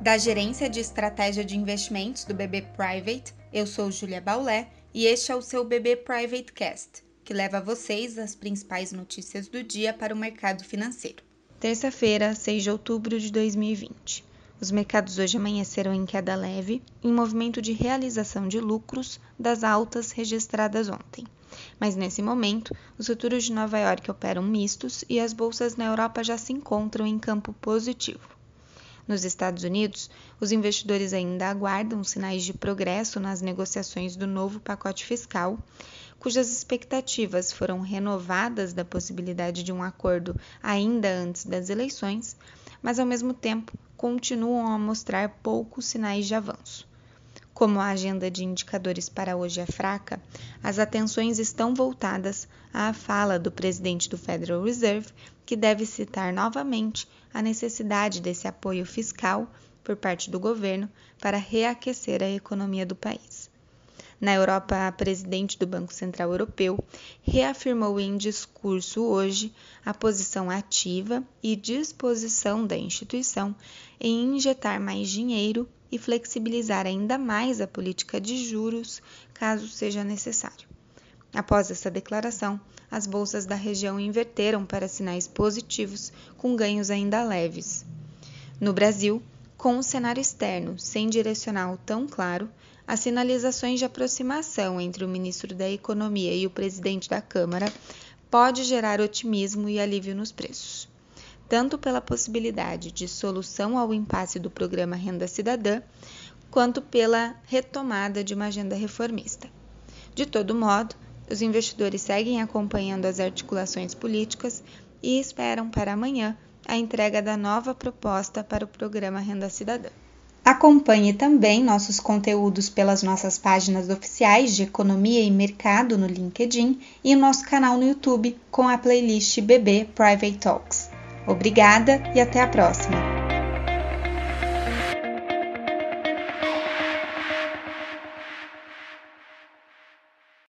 Da Gerência de Estratégia de Investimentos do BB Private, eu sou Julia Baulé e este é o seu BB Private Cast, que leva a vocês as principais notícias do dia para o mercado financeiro. Terça-feira, 6 de outubro de 2020. Os mercados hoje amanheceram em queda leve, em movimento de realização de lucros das altas registradas ontem. Mas nesse momento, os futuros de Nova York operam mistos e as bolsas na Europa já se encontram em campo positivo. Nos Estados Unidos, os investidores ainda aguardam sinais de progresso nas negociações do novo pacote fiscal, cujas expectativas foram renovadas da possibilidade de um acordo ainda antes das eleições, mas ao mesmo tempo continuam a mostrar poucos sinais de avanço. Como a agenda de indicadores para hoje é fraca, as atenções estão voltadas à fala do presidente do Federal Reserve, que deve citar novamente a necessidade desse apoio fiscal por parte do governo para reaquecer a economia do país. Na Europa, a presidente do Banco Central Europeu reafirmou em discurso hoje a posição ativa e disposição da instituição em injetar mais dinheiro e flexibilizar ainda mais a política de juros, caso seja necessário. Após essa declaração, as bolsas da região inverteram para sinais positivos, com ganhos ainda leves. No Brasil, com o cenário externo sem direcional tão claro, as sinalizações de aproximação entre o ministro da Economia e o presidente da Câmara pode gerar otimismo e alívio nos preços tanto pela possibilidade de solução ao impasse do programa Renda Cidadã, quanto pela retomada de uma agenda reformista. De todo modo, os investidores seguem acompanhando as articulações políticas e esperam para amanhã a entrega da nova proposta para o programa Renda Cidadã. Acompanhe também nossos conteúdos pelas nossas páginas oficiais de Economia e Mercado no LinkedIn e o nosso canal no YouTube com a playlist BB Private Talks. Obrigada e até a próxima!